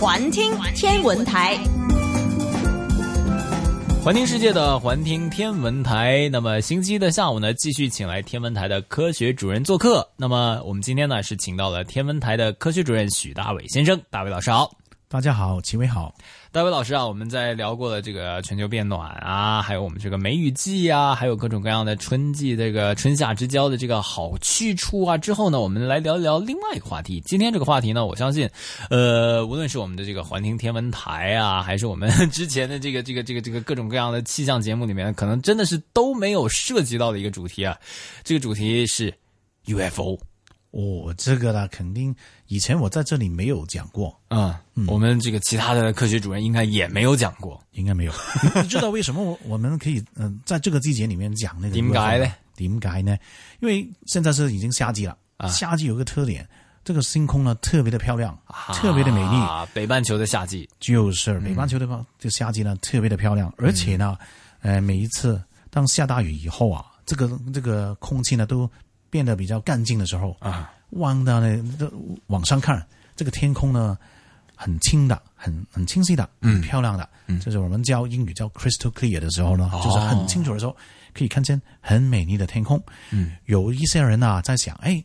环听天文台。环听世界的环听天文台，那么星期一的下午呢，继续请来天文台的科学主任做客。那么我们今天呢是请到了天文台的科学主任许大伟先生，大伟老师好。大家好，齐伟好。大伟老师啊，我们在聊过了这个全球变暖啊，还有我们这个梅雨季啊，还有各种各样的春季这个春夏之交的这个好去处啊。之后呢，我们来聊一聊另外一个话题。今天这个话题呢，我相信，呃，无论是我们的这个环听天文台啊，还是我们之前的这个这个这个这个各种各样的气象节目里面，可能真的是都没有涉及到的一个主题啊。这个主题是 UFO。哦，这个呢，肯定以前我在这里没有讲过啊。我们这个其他的科学主任应该也没有讲过，应该没有。你知道为什么我我们可以嗯在这个季节里面讲那个？点解呢？点解呢？因为现在是已经夏季了啊。夏季有个特点，这个星空呢特别的漂亮，特别的美丽。北半球的夏季就是北半球的吧？这夏季呢特别的漂亮，而且呢，呃，每一次当下大雨以后啊，这个这个空气呢都。变得比较干净的时候啊，望到呢，往上看，这个天空呢，很清的，很很清晰的，嗯漂亮的，嗯就是我们教英语叫 crystal clear 的时候呢，就是很清楚的时候，可以看见很美丽的天空。嗯，有一些人啊在想，哎，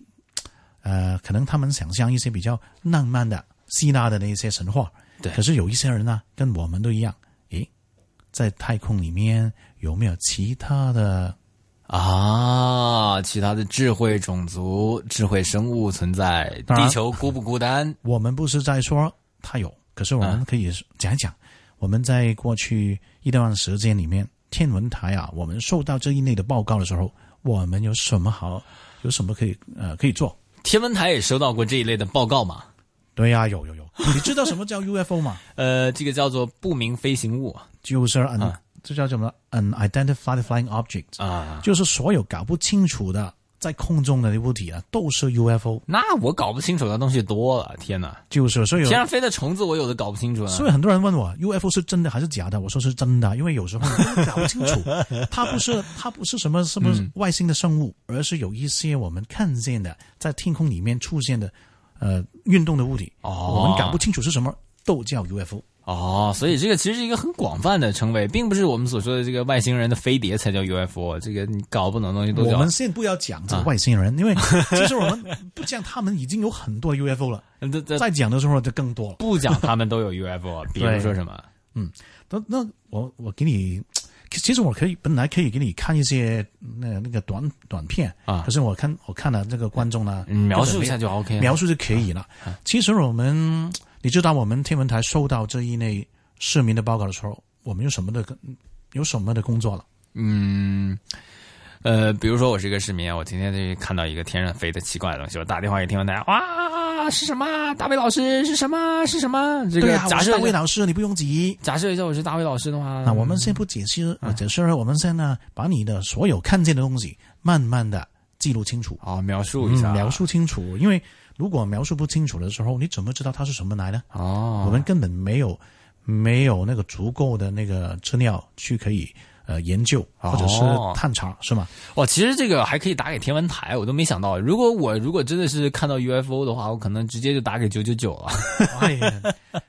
呃，可能他们想象一些比较浪漫的希腊的那些神话，对。可是有一些人呢，跟我们都一样，诶，在太空里面有没有其他的？啊，其他的智慧种族、智慧生物存在，地球孤不孤单？我们不是在说它有，可是我们可以讲一讲，我们在过去一段时间里面，天文台啊，我们收到这一类的报告的时候，我们有什么好，有什么可以呃可以做？天文台也收到过这一类的报告吗？对呀，有有有。你知道什么叫 UFO 吗？呃，这个叫做不明飞行物，就是嗯。这叫什么？unidentified flying object 啊，就是所有搞不清楚的在空中的物体啊，都是 UFO。那我搞不清楚的东西多了，天哪！就是所以天上飞的虫子，我有的搞不清楚。所以很多人问我，UFO 是真的还是假的？我说是真的，因为有时候搞不清楚，它不是它不是什么什么外星的生物，而是有一些我们看见的在天空里面出现的呃运动的物体，我们搞不清楚是什么，都叫 UFO。哦，所以这个其实是一个很广泛的称谓，并不是我们所说的这个外星人的飞碟才叫 UFO。这个你搞不懂的东西都叫。我们先不要讲这个外星人，因为 其实我们不讲他们已经有很多 UFO 了。再讲的时候就更多了。不讲他们都有 UFO，比如说什么？嗯，那那我我给你，其实我可以本来可以给你看一些那那个短短片啊，可是我看我看了这个观众呢，描述一下就 OK，描述就可以了。其实我们。你知道我们天文台收到这一类市民的报告的时候，我们有什么的有什么的工作了？嗯，呃，比如说我是一个市民，我今天就看到一个天上飞的奇怪的东西，我打电话给天文台，哇，是什么？大卫老师是什么？是什么？这个假设大卫老师，你不用急。假设一下我是大卫老师的话，那我们先不解释，解释我们先呢，把你的所有看见的东西慢慢的记录清楚啊，描述一下，描述清楚，因为。如果描述不清楚的时候，你怎么知道它是什么来呢？哦，我们根本没有没有那个足够的那个资料去可以呃研究或者是探查，是吗？哇，其实这个还可以打给天文台，我都没想到。如果我如果真的是看到 UFO 的话，我可能直接就打给九九九了。哎呀，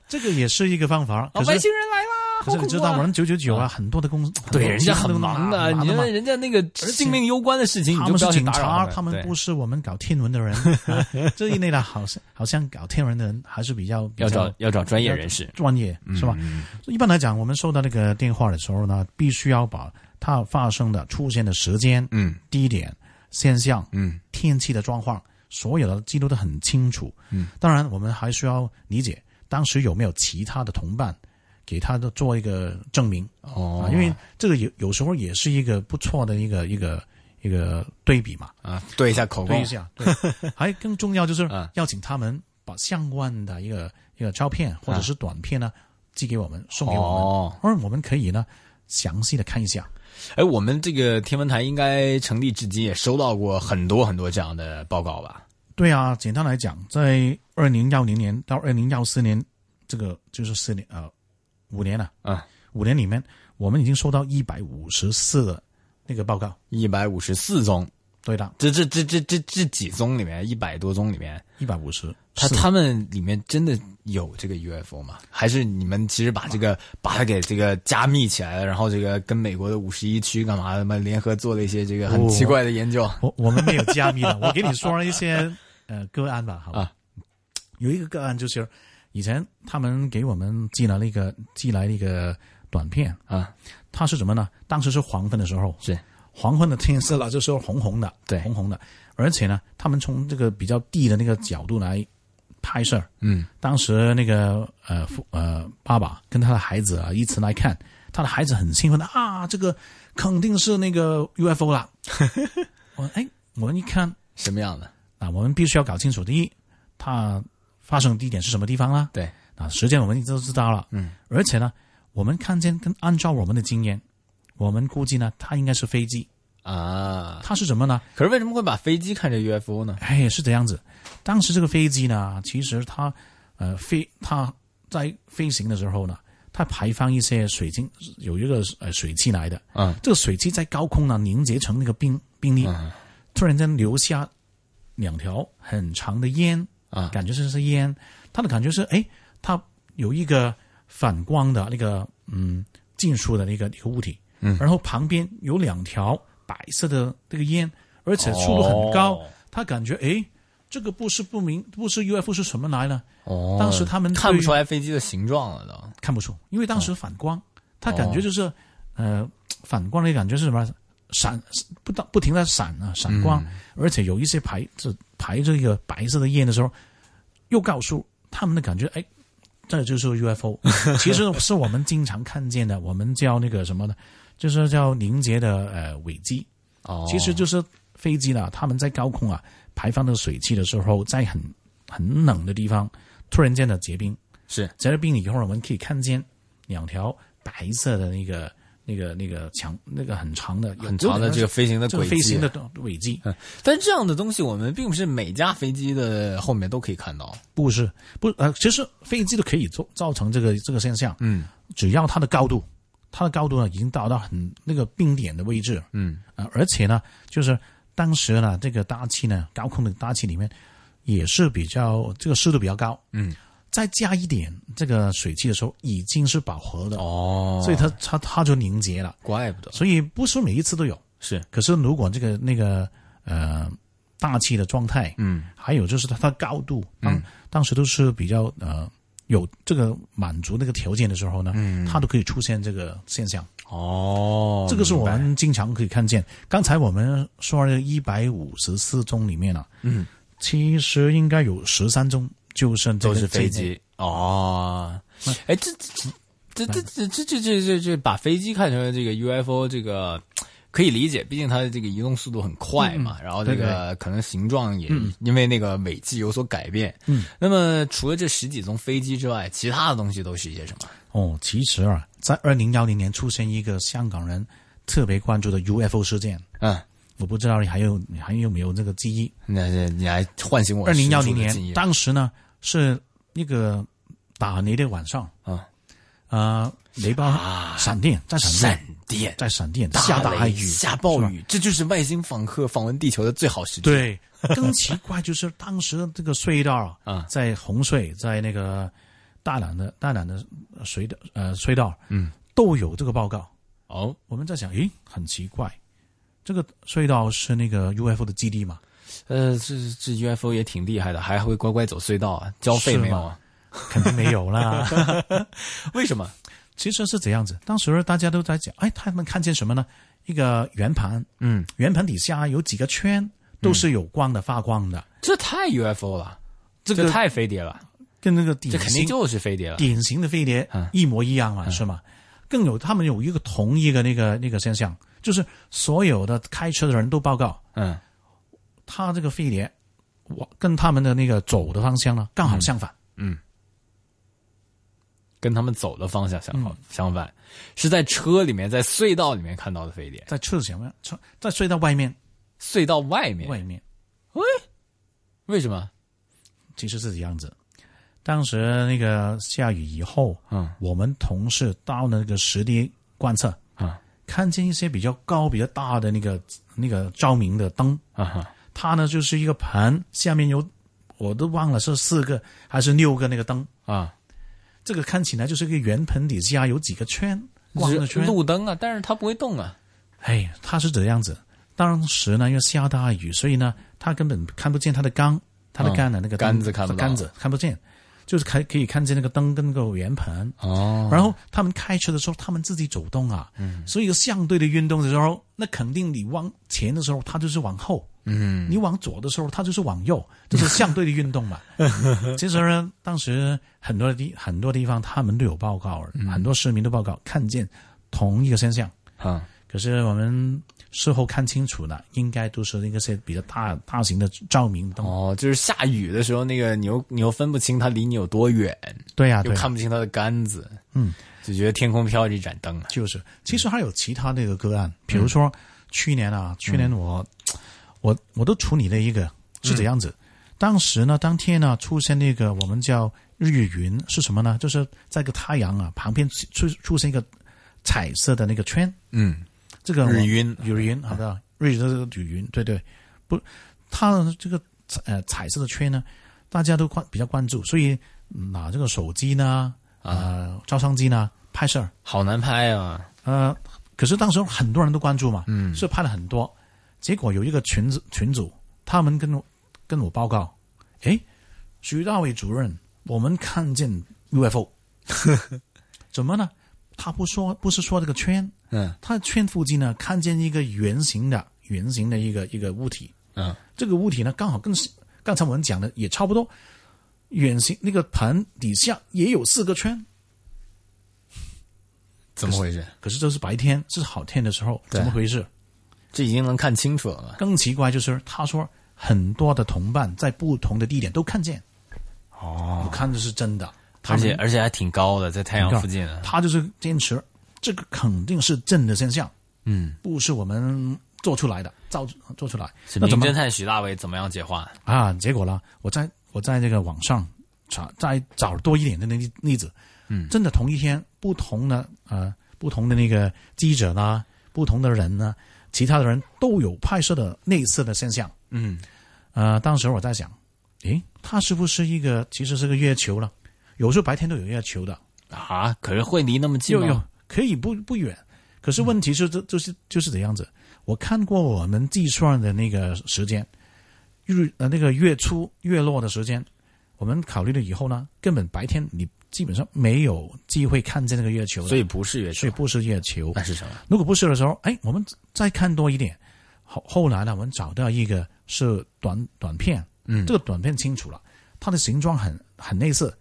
这个也是一个方法。外星人来了。可是你知道我们九九九啊，很多的公司对人家很忙的，你因为人家那个性命攸关的事情，他们是警察，他们不是我们搞天文的人。这一类的，好像好像搞天文的人还是比较要找要找专业人士，专业是吧？一般来讲，我们收到那个电话的时候呢，必须要把它发生的、出现的时间、嗯，地点、现象、嗯，天气的状况，所有的记录的很清楚。嗯，当然，我们还需要理解当时有没有其他的同伴。给他的做一个证明。哦，因为这个有有时候也是一个不错的一个一个一个对比嘛。啊，对一下口供。一下，还更重要就是邀请他们把相关的一个一个照片或者是短片呢寄给我们送给我们，而我们可以呢详细的看一下。哎，我们这个天文台应该成立至今也收到过很多很多这样的报告吧？对啊，简单来讲，在二零幺零年到二零幺四年，这个就是四年啊。五年了啊！五年里面，我们已经收到一百五十四个那个报告，一百五十四宗，对的，这这这这这这几宗里面，一百多宗里面，一百五十。他他们里面真的有这个 UFO 吗？还是你们其实把这个把它给这个加密起来了，然后这个跟美国的五十一区干嘛的嘛联合做了一些这个很奇怪的研究？我我们没有加密的，我给你说一些呃个案吧，好吧？有一个个案就是以前他们给我们寄来了一个寄来了一个短片啊，它是什么呢？当时是黄昏的时候，是黄昏的天色了，就是红红的，对，红红的，而且呢，他们从这个比较低的那个角度来。拍摄，嗯，当时那个呃父呃爸爸跟他的孩子啊一起来看，他的孩子很兴奋的啊，这个肯定是那个 UFO 啦。我哎，我们一看什么样的啊？我们必须要搞清楚，第一，它发生地点是什么地方啦？对啊，时间我们都知道了，嗯，而且呢，我们看见跟按照我们的经验，我们估计呢，它应该是飞机。啊，它是什么呢？可是为什么会把飞机看成 UFO 呢？哎，是这样子。当时这个飞机呢，其实它呃飞，它在飞行的时候呢，它排放一些水晶，有一个呃水汽来的。嗯，这个水汽在高空呢凝结成那个冰冰粒，突然间留下两条很长的烟啊，感觉是是烟。他的感觉是哎，它有一个反光的那个嗯金属的那个一个物体，嗯，然后旁边有两条。白色的这个烟，而且速度很高，他感觉哎，这个不是不明，不是 UFO 是什么来呢？哦，当时他们看不出来飞机的形状了，都。看不出，因为当时反光，他感觉就是呃反光的感觉是什么？闪不不不停的闪啊闪光，而且有一些排这排这个白色的烟的时候，又告诉他们的感觉，哎，这就是 UFO，其实是我们经常看见的，我们叫那个什么呢？就是叫凝结的呃尾迹，哦，其实就是飞机呢，他们在高空啊排放的水汽的时候，在很很冷的地方突然间的结冰，是。结了冰以后，我们可以看见两条白色的那个那个那个长那个很长的很长的这个飞行的轨飞行的轨迹。嗯，但这样的东西我们并不是每架飞机的后面都可以看到，不是不呃，其实飞机都可以做造成这个这个现象，嗯，只要它的高度。它的高度呢，已经达到很那个冰点的位置，嗯啊，而且呢，就是当时呢，这个大气呢，高空的大气里面也是比较这个湿度比较高，嗯，再加一点这个水汽的时候，已经是饱和的哦，所以它它它就凝结了，怪不得，所以不是每一次都有，是，可是如果这个那个呃大气的状态，嗯，还有就是它的高度，当当时都是比较呃。有这个满足那个条件的时候呢，嗯，它都可以出现这个现象。哦，这个是我们经常可以看见。刚才我们说的一百五十四宗里面呢，嗯，其实应该有十三宗就剩都是飞机。哦，哎，这这这这这这这这这把飞机看成这个 UFO 这个。可以理解，毕竟它的这个移动速度很快嘛，然后这个可能形状也因为那个尾迹有所改变。嗯，那么除了这十几宗飞机之外，其他的东西都是一些什么？哦，其实啊，在二零幺零年出现一个香港人特别关注的 UFO 事件。嗯，我不知道你还有你还有没有这个记忆？那你来唤醒我。二零幺零年，当时呢是那个打雷的晚上啊。啊，雷暴、闪电，在闪电，在闪电，下大雨，下暴雨，这就是外星访客访问地球的最好时机。对，更奇怪就是当时这个隧道啊，在洪水，在那个大南的大南的隧道呃隧道，嗯，都有这个报告。哦，我们在想，诶，很奇怪，这个隧道是那个 UFO 的基地吗？呃，这这 UFO 也挺厉害的，还会乖乖走隧道啊？交费没有啊？肯定没有啦，为什么？其实是这样子，当时大家都在讲，哎，他们看见什么呢？一个圆盘，嗯，圆盘底下有几个圈，都是有光的，发光的。这太 UFO 了，这个太飞碟了，跟那个这肯定就是飞碟了，典型的飞碟一模一样嘛，是吗？更有他们有一个同一个那个那个现象，就是所有的开车的人都报告，嗯，他这个飞碟，我跟他们的那个走的方向呢，刚好相反，嗯。跟他们走的方向相反，相反，是在车里面，在隧道里面看到的飞碟，在车前面，车在隧道外面，隧道外面，外面，喂，为什么？其实是这样子，当时那个下雨以后，嗯，我们同事到那个实地观测，啊，看见一些比较高、比较大的那个那个照明的灯，啊哈，它呢就是一个盘，下面有我都忘了是四个还是六个那个灯，啊，这个看起来就是一个圆盆底下有几个圈，光的是圈。路灯啊，但是它不会动啊。哎，它是这样子。当时呢，因为下大雨，所以呢，它根本看不见它的缸，它的杆的、那个灯杆子看不到杆子看不见，就是可可以看见那个灯跟那个圆盘。哦，然后他们开车的时候，他们自己走动啊，嗯，所以相对的运动的时候，那肯定你往前的时候，它就是往后，嗯，你往左的时候，它就是往右，这是相对的运动嘛。其实呢，当时很多地很多地方他们都有报告，很多市民都报告看见同一个现象，啊，可是我们事后看清楚了，应该都是那些比较大大型的照明灯。哦，就是下雨的时候，那个你又你又分不清它离你有多远，对呀、对呀、又看不清它的杆子，嗯，就觉得天空飘着一盏灯啊。就是，其实还有其他的一个个案，比如说去年啊，去年我、我我都处理了一个是这样子，当时呢，当天呢出现那个我们叫日月云是什么呢？就是在个太阳啊旁边出出现一个彩色的那个圈，嗯，这个我日晕日晕，好的，日的这个雨云，对对，不，它的这个呃彩色的圈呢，大家都关比较关注，所以拿这个手机呢，呃，照相机呢拍摄，好难拍啊。呃，可是当时很多人都关注嘛，嗯，是拍了很多，结果有一个群组群主，他们跟我跟我报告，诶，徐大伟主任，我们看见 UFO，怎么呢？他不说，不是说这个圈，嗯他圈附近呢看见一个圆形的圆形的一个一个物体，嗯，这个物体呢刚好跟刚才我们讲的也差不多，圆形那个盘底下也有四个圈，怎么回事？可是这是白天，是好天的时候，怎么回事？这已经能看清楚了？更奇怪就是他说很多的同伴在不同的地点都看见，哦我，看的是真的，而且而且还挺高的，在太阳附近啊。他就是坚持这个肯定是真的现象，嗯，不是我们做出来的，造做出来。那怎么名侦探许大伟怎么样解化？啊？结果呢，我在我在这个网上查，再找多一点的那例例子，嗯真的同一天，不同的呃不同的那个记者呢，不同的人呢，其他的人都有拍摄的类似的现象。嗯，呃，当时我在想，诶，它是不是一个其实是个月球了？有时候白天都有月球的，啊，可是会离那么近吗？有有可以不不远，可是问题是这就是就是这样子。我看过我们计算的那个时间，日呃那个月出月落的时间，我们考虑了以后呢，根本白天你基本上没有机会看见那个月球，所以不是月球，所以不是月球。那是什么？如果不是的时候，哎，我们再看多一点。后后来呢，我们找到一个是短短片，嗯这个短片清楚了，它的形状很很类似，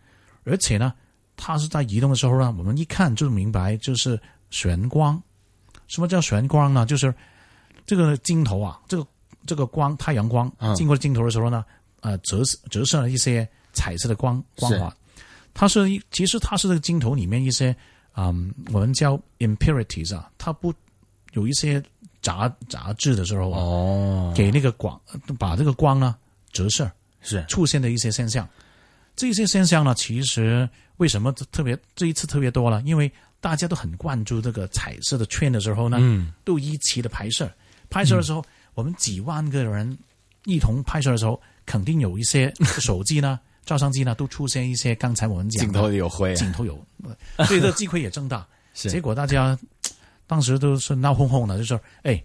而且呢，它是在移动的时候呢，我们一看就明白就是眩光。什么叫眩光呢？就是这个镜头啊，这个这个光太阳光嗯经过镜头的时候呢，呃，折射折射了一些彩色的光光是环。它是其实它是这个镜头里面一些嗯，我们叫 impurities 啊，它不有一些杂杂质的时候啊，哦，给那个光把这个光呢折射是出现的一些现象。这些现象呢，其实为什么特别这一次特别多了？因为大家都很关注这个彩色的圈的时候呢，嗯都一起的拍摄。拍摄的时候，我们几万个人一同拍摄的时候，肯定有一些手机呢、照相机呢，都出现一些刚才我们讲镜头里有灰啊，镜头有，所以这机会也增大。是结果大家当时都是闹哄哄的，就说：“哎，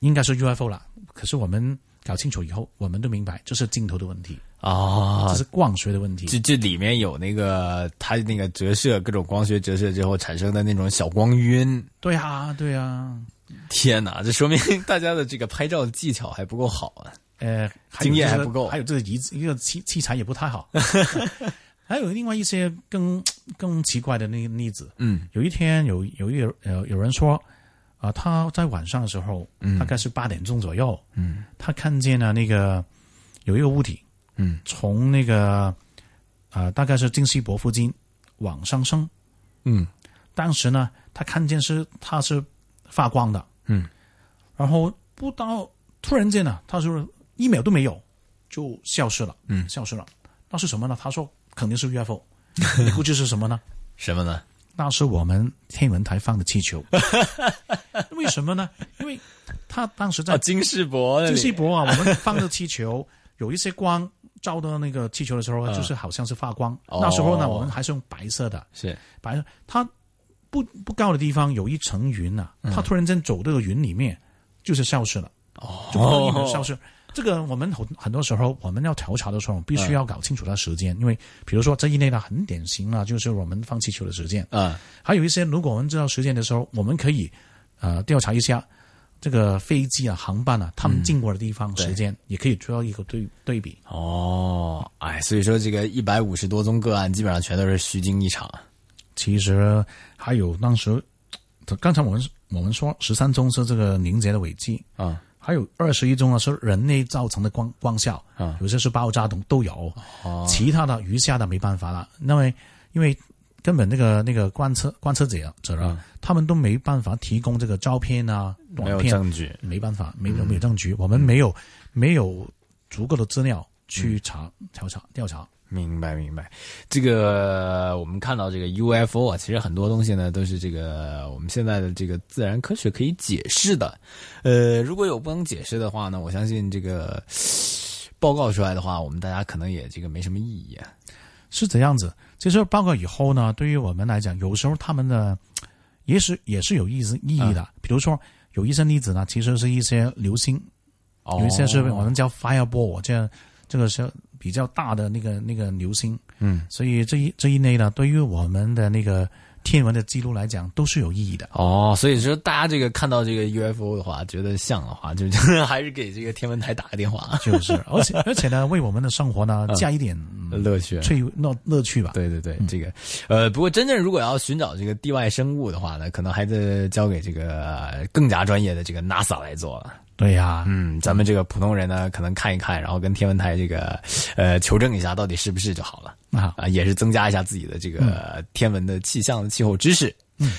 应该是 UFO 了。”可是我们搞清楚以后，我们都明白这是镜头的问题，啊这，是光学的问题。这这里面有那个它那个折射各种光学折射之后产生的那种小光晕。对啊，对啊，天哪，这说明大家的这个拍照技巧还不够好啊！呃，还有经验还不够。还有这个仪一个器器材也不太好。还有另外一些更更奇怪的那个例子，嗯有一天有有一个有有人说，啊、他在晚上的时候，嗯。大概是八点钟左右，嗯。他看见了那个有一个物体嗯。从那个啊、大概是金西博附近往上升。嗯。当时呢，他看见是它是发光的，嗯，然后不到突然间呢，他说一秒都没有就消失了，嗯消失了。那是什么呢？他说肯定是 UFO，你估计是什么呢？什么呢？那是我们天文台放的气球。为什么呢？因为他当时在哦，金世博，金世博啊，我们放的气球有一些光照到那个气球的时候，就是好像是发光。哦那时候呢，我们还是用白色的，是白色。它不不高的地方有一层云啊，它突然间走这个云里面，就是消失了，哦，就不得已的消失。这个我们很很多时候我们要调查的时候，必须要搞清楚它时间，因为比如说这一类呢很典型啊，就是我们放气球的时间。嗯，还有一些，如果我们知道时间的时候，我们可以呃调查一下这个飞机啊、航班啊，他们经过的地方、时间，也可以做一个对对比。哦，哎，所以说这个一百五十多宗个案，基本上全都是虚惊一场。其实还有当时，刚才我们我们说十三宗是这个凝结的尾迹，嗯，还有二十一宗呢是人类造成的光光效，啊。有些是爆炸等都有，哦。其他的余下的没办法了，因为因为根本那个那个观测观测者者啊，他们都没办法提供这个照片啊、没有短片，证据。没办法，没有没有证据，我们没有没有足够的资料去查调查调查。明白明白，这个我们看到这个 UFO 啊，其实很多东西呢都是这个我们现在的这个自然科学可以解释的。呃，如果有不能解释的话呢，我相信这个 报告出来的话，我们大家可能也这个没什么意义啊。是这样子。其实报告以后呢，对于我们来讲，有时候他们的也是也是有意思意义的。比如说，有一些例子呢，其实是一些流星，哦有一些是我们叫 fireball，这样这个是比较大的那个那个流星。嗯，所以这一这一类呢，对于我们的那个天文的记录来讲，都是有意义的。哦，所以说大家这个看到这个 UFO 的话，觉得像的话，就还是给这个天文台打个电话，就是，而且而且呢，为我们的生活呢加一点嗯乐趣。趣闹乐趣吧。对对对，这个，呃，不过真正如果要寻找这个地外生物的话呢，可能还得交给这个呃更加专业的这个 NASA 来做了。对呀、嗯，咱们这个普通人呢，可能看一看，然后跟天文台这个呃求证一下到底是不是就好了啊啊，也是增加一下自己的这个天文的气象的气候知识。嗯。